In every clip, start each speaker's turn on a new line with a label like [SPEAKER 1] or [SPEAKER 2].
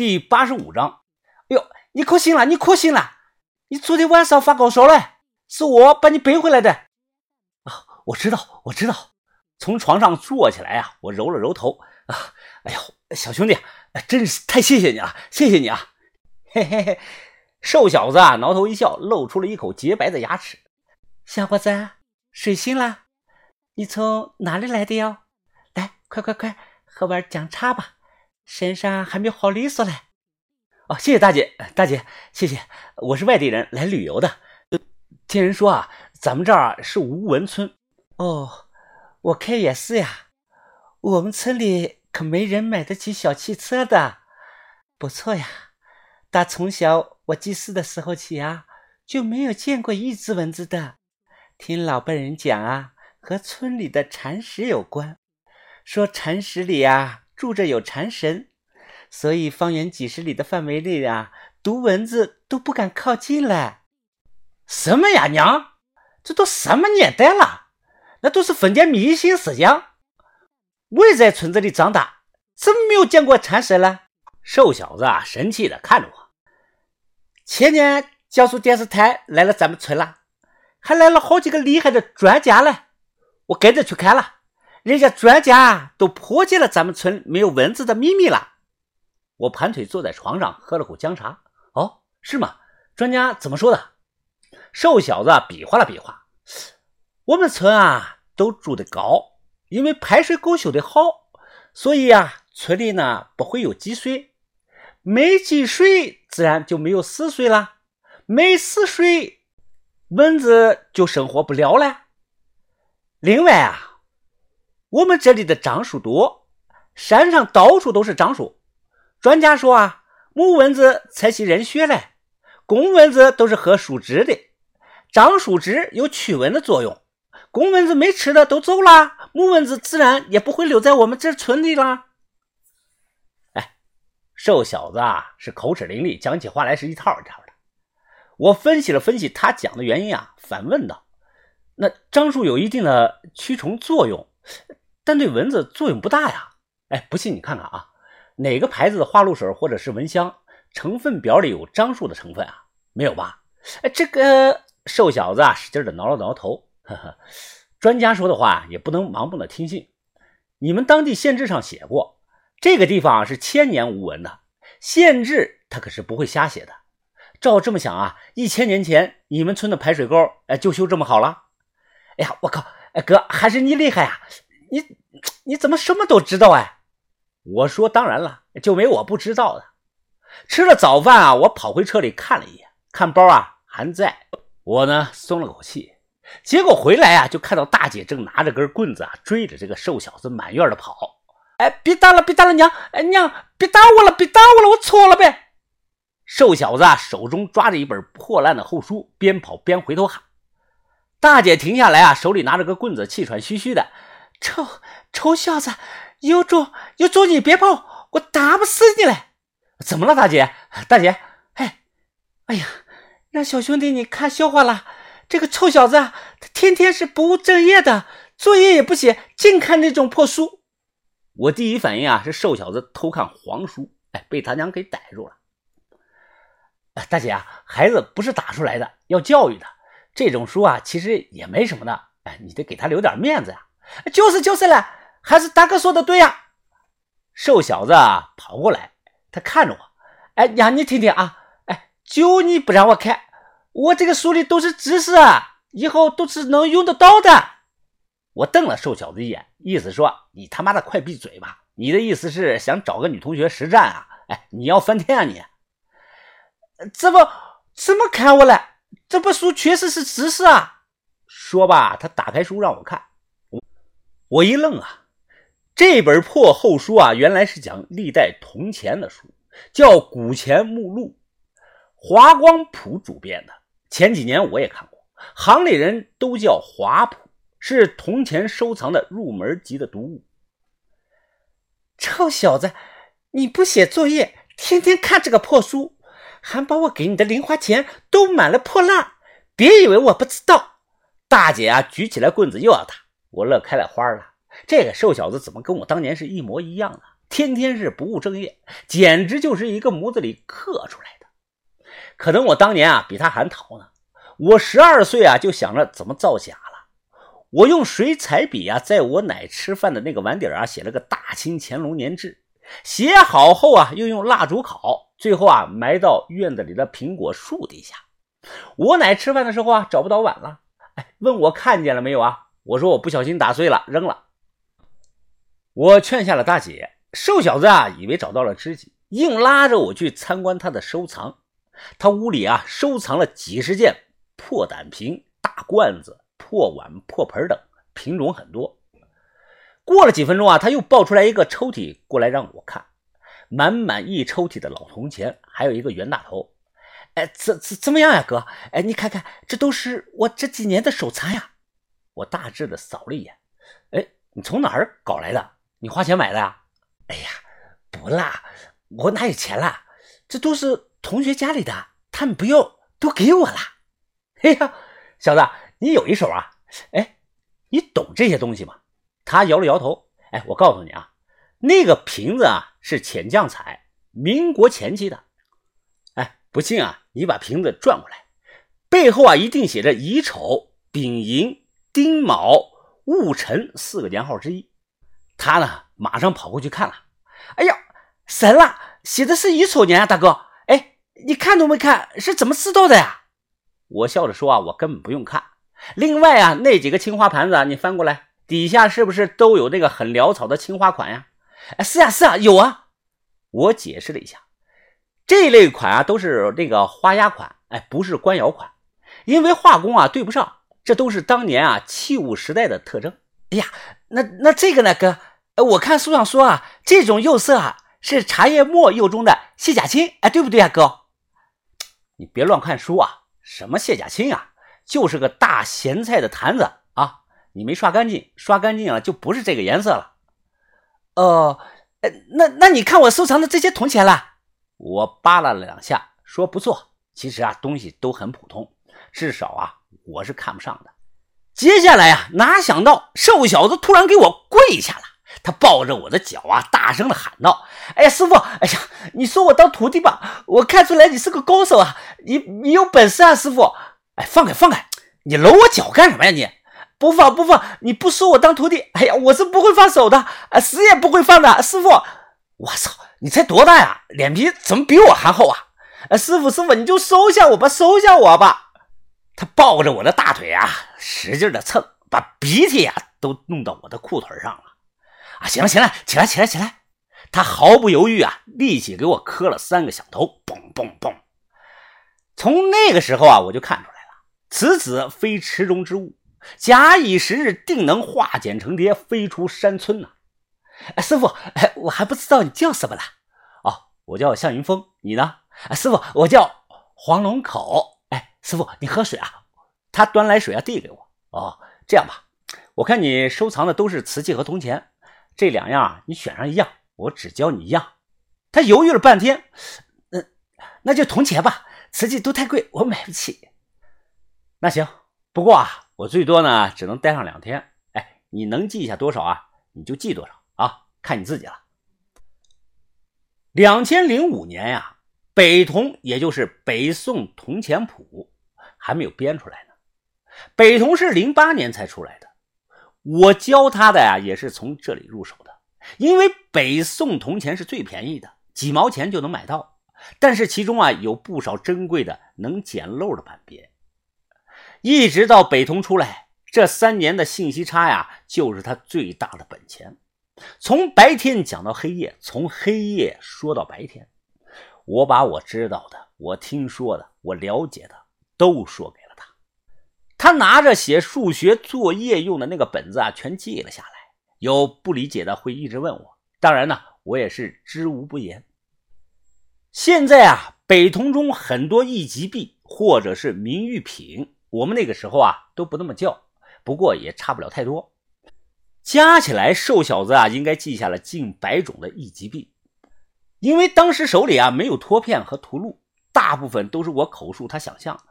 [SPEAKER 1] 第八十五章。哎呦，你可醒了，你可醒了！你昨天晚上发高烧了，是我把你背回来的。啊，我知道，我知道。从床上坐起来呀，我揉了揉头。啊，哎呦，小兄弟，真是太谢谢你了，谢谢你啊！嘿嘿嘿，瘦小子啊，挠头一笑，露出了一口洁白的牙齿。
[SPEAKER 2] 小伙子，睡醒了？你从哪里来的哟？来，快快快，喝碗姜茶吧，身上还没好利索嘞。
[SPEAKER 1] 哦，谢谢大姐，大姐，谢谢。我是外地人来旅游的，听人说啊，咱们这儿是无蚊村。
[SPEAKER 2] 哦，我看也是呀。我们村里可没人买得起小汽车的。不错呀，打从小我记事的时候起啊，就没有见过一只蚊子的。听老辈人讲啊。和村里的蚕石有关，说蚕石里啊住着有禅神，所以方圆几十里的范围内啊，毒蚊子都不敢靠近了。
[SPEAKER 1] 什么呀，娘？这都什么年代了？那都是封建迷信思想。我也在村子里长大，怎么没有见过禅神了？瘦小子啊，神气的看着我。前年江苏电视台来了咱们村了，还来了好几个厉害的专家嘞。我跟着去看了，人家专家都破解了咱们村没有蚊子的秘密了。我盘腿坐在床上，喝了口姜茶。哦，是吗？专家怎么说的？瘦小子比划了比划，我们村啊都住的高，因为排水沟修的好，所以啊村里呢不会有积水，没积水自然就没有死水了，没死水，蚊子就生活不了了。另外啊，我们这里的樟树多，山上到处都是樟树。专家说啊，母蚊子才吸人血嘞，公蚊子都是喝树汁的。樟树汁有驱蚊的作用，公蚊子没吃的都走了，母蚊子自然也不会留在我们这村里了。哎，瘦小子啊，是口齿伶俐，讲起话来是一套一套的。我分析了分析他讲的原因啊，反问道。那樟树有一定的驱虫作用，但对蚊子作用不大呀。哎，不信你看看啊，哪个牌子的花露水或者是蚊香成分表里有樟树的成分啊？没有吧？哎，这个瘦小子啊，使劲的挠了挠头，呵呵。专家说的话也不能盲目的听信。你们当地县志上写过，这个地方是千年无蚊的，县志他可是不会瞎写的。照这么想啊，一千年前你们村的排水沟，哎，就修这么好了？哎呀，我靠！哎哥，还是你厉害啊！你你怎么什么都知道哎？我说当然了，就没我不知道的。吃了早饭啊，我跑回车里看了一眼，看包啊还在。我呢松了口气，结果回来啊，就看到大姐正拿着根棍子啊追着这个瘦小子满院的跑。哎，别打了，别打了，娘！哎娘，别打我了，别打我了，我错了呗！瘦小子啊手中抓着一本破烂的厚书，边跑边回头喊。大姐停下来啊，手里拿着个棍子，气喘吁吁的。
[SPEAKER 2] 臭臭小子，有种有种你别跑，我打不死你嘞！
[SPEAKER 1] 怎么了，大姐？大姐，
[SPEAKER 2] 哎，哎呀，让小兄弟你看笑话了。这个臭小子，他天天是不务正业的，作业也不写，净看那种破书。
[SPEAKER 1] 我第一反应啊，是瘦小子偷看黄书，哎，被他娘给逮住了。大姐啊，孩子不是打出来的，要教育的。这种书啊，其实也没什么的，哎，你得给他留点面子呀。
[SPEAKER 2] 就是就是了，还是大哥说的对呀。
[SPEAKER 1] 瘦小子跑过来，他看着我，
[SPEAKER 2] 哎，娘你听听啊，哎，就你不让我看，我这个书里都是知识啊，以后都是能用得到的。
[SPEAKER 1] 我瞪了瘦小子一眼，意思说你他妈的快闭嘴吧。你的意思是想找个女同学实战啊？哎，你要翻天啊你？
[SPEAKER 2] 怎么怎么看我了？这本书确实是知识啊！
[SPEAKER 1] 说吧，他打开书让我看，我一愣啊，这本破厚书啊，原来是讲历代铜钱的书，叫《古钱目录》，华光谱主编的。前几年我也看过，行里人都叫华谱，是铜钱收藏的入门级的读物。
[SPEAKER 2] 臭小子，你不写作业，天天看这个破书。还把我给你的零花钱都买了破烂，别以为我不知道。
[SPEAKER 1] 大姐啊，举起来棍子又要打，我乐开了花了。这个瘦小子怎么跟我当年是一模一样的？天天是不务正业，简直就是一个模子里刻出来的。可能我当年啊比他还淘呢。我十二岁啊就想着怎么造假了。我用水彩笔啊，在我奶吃饭的那个碗底啊写了个“大清乾隆年制”。写好后啊，又用蜡烛烤，最后啊埋到院子里的苹果树底下。我奶吃饭的时候啊找不到碗了，哎，问我看见了没有啊？我说我不小心打碎了，扔了。我劝下了大姐，瘦小子啊以为找到了知己，硬拉着我去参观他的收藏。他屋里啊收藏了几十件破胆瓶、大罐子、破碗、破盆等，品种很多。过了几分钟啊，他又抱出来一个抽屉过来让我看，满满一抽屉的老铜钱，还有一个袁大头。哎，怎怎怎么样呀，哥？哎，你看看，这都是我这几年的手残呀。我大致的扫了一眼，哎，你从哪儿搞来的？你花钱买的呀？
[SPEAKER 2] 哎呀，不啦，我哪有钱啦？这都是同学家里的，他们不要，都给我了。
[SPEAKER 1] 哎呀，小子，你有一手啊！哎，你懂这些东西吗？他摇了摇头。哎，我告诉你啊，那个瓶子啊是浅酱彩，民国前期的。哎，不信啊，你把瓶子转过来，背后啊一定写着乙丑、丙寅。丁卯戊辰四个年号之一，他呢马上跑过去看了。
[SPEAKER 2] 哎呀，神了，写的是乙丑年啊，大哥！哎，你看都没看，是怎么知道的呀？
[SPEAKER 1] 我笑着说啊，我根本不用看。另外啊，那几个青花盘子啊你翻过来，底下是不是都有那个很潦草的青花款呀？
[SPEAKER 2] 哎，是啊，是啊，有啊。
[SPEAKER 1] 我解释了一下，这类款啊都是那个花押款，哎，不是官窑款，因为画工啊对不上。这都是当年啊器物时代的特征。
[SPEAKER 2] 哎呀，那那这个呢，哥？我看书上说啊，这种釉色啊是茶叶末釉中的蟹甲青，哎，对不对啊，哥？
[SPEAKER 1] 你别乱看书啊！什么蟹甲青啊，就是个大咸菜的坛子啊！你没刷干净，刷干净了就不是这个颜色了。
[SPEAKER 2] 哦，那那你看我收藏的这些铜钱了？
[SPEAKER 1] 我扒拉了两下，说不错。其实啊，东西都很普通，至少啊。我是看不上的。接下来呀，哪想到瘦小子突然给我跪下了，他抱着我的脚啊，大声的喊道：“
[SPEAKER 2] 哎呀，师傅，哎呀，你收我当徒弟吧！我看出来你是个高手啊，你你有本事啊，师傅！
[SPEAKER 1] 哎，放开放开，你搂我脚干什么呀？你
[SPEAKER 2] 不放不放，你不收我当徒弟，哎呀，我是不会放手的，啊，死也不会放的，师傅！
[SPEAKER 1] 我操，你才多大呀？脸皮怎么比我还厚啊？
[SPEAKER 2] 啊，师傅师傅，你就收下我吧，收下我吧。”
[SPEAKER 1] 他抱着我的大腿啊，使劲的蹭，把鼻涕呀都弄到我的裤腿上了。啊，行了行了，起来起来起来！他毫不犹豫啊，立即给我磕了三个响头，嘣嘣嘣！从那个时候啊，我就看出来了，此子非池中之物，假以时日，定能化茧成蝶，飞出山村呐！
[SPEAKER 2] 哎，师傅，哎，我还不知道你叫什么了。
[SPEAKER 1] 哦，我叫向云峰，你呢？
[SPEAKER 2] 哎，师傅，我叫黄龙口。师傅，你喝水啊？
[SPEAKER 1] 他端来水啊，递给我。哦，这样吧，我看你收藏的都是瓷器和铜钱，这两样啊，你选上一样，我只教你一样。他犹豫了半天，
[SPEAKER 2] 嗯，那就铜钱吧，瓷器都太贵，我买不起。
[SPEAKER 1] 那行，不过啊，我最多呢只能待上两天。哎，你能记下多少啊？你就记多少啊，看你自己了。两千零五年呀。北铜，也就是北宋铜钱谱，还没有编出来呢。北铜是零八年才出来的。我教他的呀，也是从这里入手的。因为北宋铜钱是最便宜的，几毛钱就能买到。但是其中啊，有不少珍贵的能捡漏的版别。一直到北铜出来，这三年的信息差呀，就是他最大的本钱。从白天讲到黑夜，从黑夜说到白天。我把我知道的、我听说的、我了解的都说给了他，他拿着写数学作业用的那个本子啊，全记了下来。有不理解的会一直问我，当然呢，我也是知无不言。现在啊，北铜中很多一级币或者是名誉品，我们那个时候啊都不那么叫，不过也差不了太多。加起来，瘦小子啊应该记下了近百种的一级币。因为当时手里啊没有托片和图录，大部分都是我口述他想象的。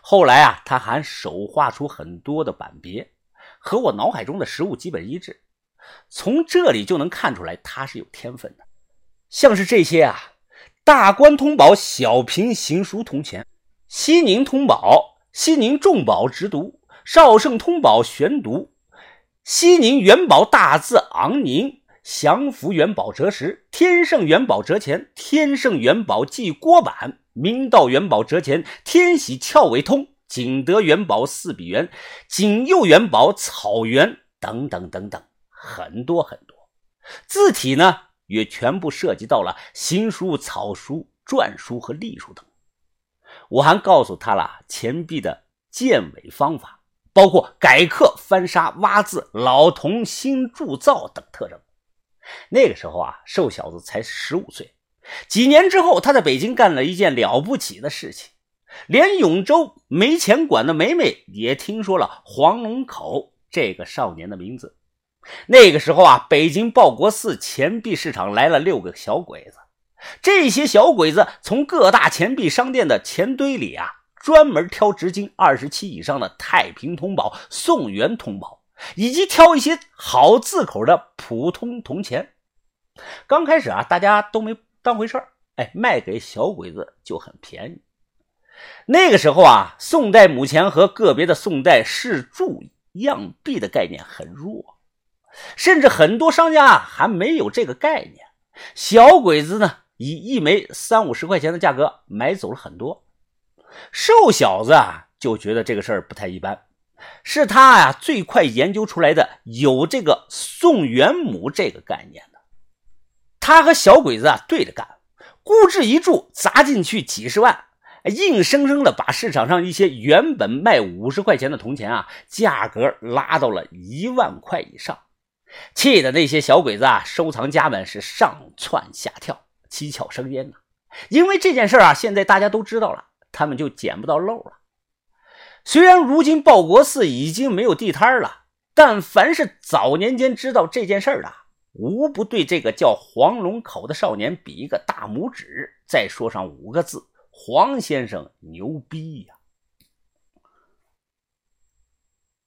[SPEAKER 1] 后来啊，他还手画出很多的板别，和我脑海中的实物基本一致。从这里就能看出来他是有天分的。像是这些啊，大关通宝小平行书铜钱，西宁通宝、西宁重宝直读、绍圣通宝悬读、西宁元宝大字昂宁、祥福元宝折石、天圣元宝折钱、天圣元宝记锅板、明道元宝折钱、天喜翘尾通、景德元宝四笔圆、景佑元宝草原等等等等，很多很多。字体呢？也全部涉及到了行书、草书、篆书和隶书等。我还告诉他了钱币的建伪方法，包括改刻、翻砂、挖字、老铜新铸造等特征。那个时候啊，瘦小子才十五岁。几年之后，他在北京干了一件了不起的事情，连永州没钱管的梅梅也听说了黄龙口这个少年的名字。那个时候啊，北京报国寺钱币市场来了六个小鬼子。这些小鬼子从各大钱币商店的钱堆里啊，专门挑直径二十七以上的太平通宝、宋元通宝，以及挑一些好字口的普通铜钱。刚开始啊，大家都没当回事儿，哎，卖给小鬼子就很便宜。那个时候啊，宋代母钱和个别的宋代试铸样币的概念很弱。甚至很多商家还没有这个概念，小鬼子呢以一枚三五十块钱的价格买走了很多。瘦小子啊就觉得这个事儿不太一般，是他呀最快研究出来的有这个宋元母这个概念的。他和小鬼子啊对着干，估制一注砸进去几十万，硬生生的把市场上一些原本卖五十块钱的铜钱啊价格拉到了一万块以上。气的那些小鬼子啊，收藏家们是上蹿下跳，七窍生烟呐。因为这件事啊，现在大家都知道了，他们就捡不到漏了。虽然如今报国寺已经没有地摊了，但凡是早年间知道这件事的，无不对这个叫黄龙口的少年比一个大拇指，再说上五个字：黄先生牛逼呀！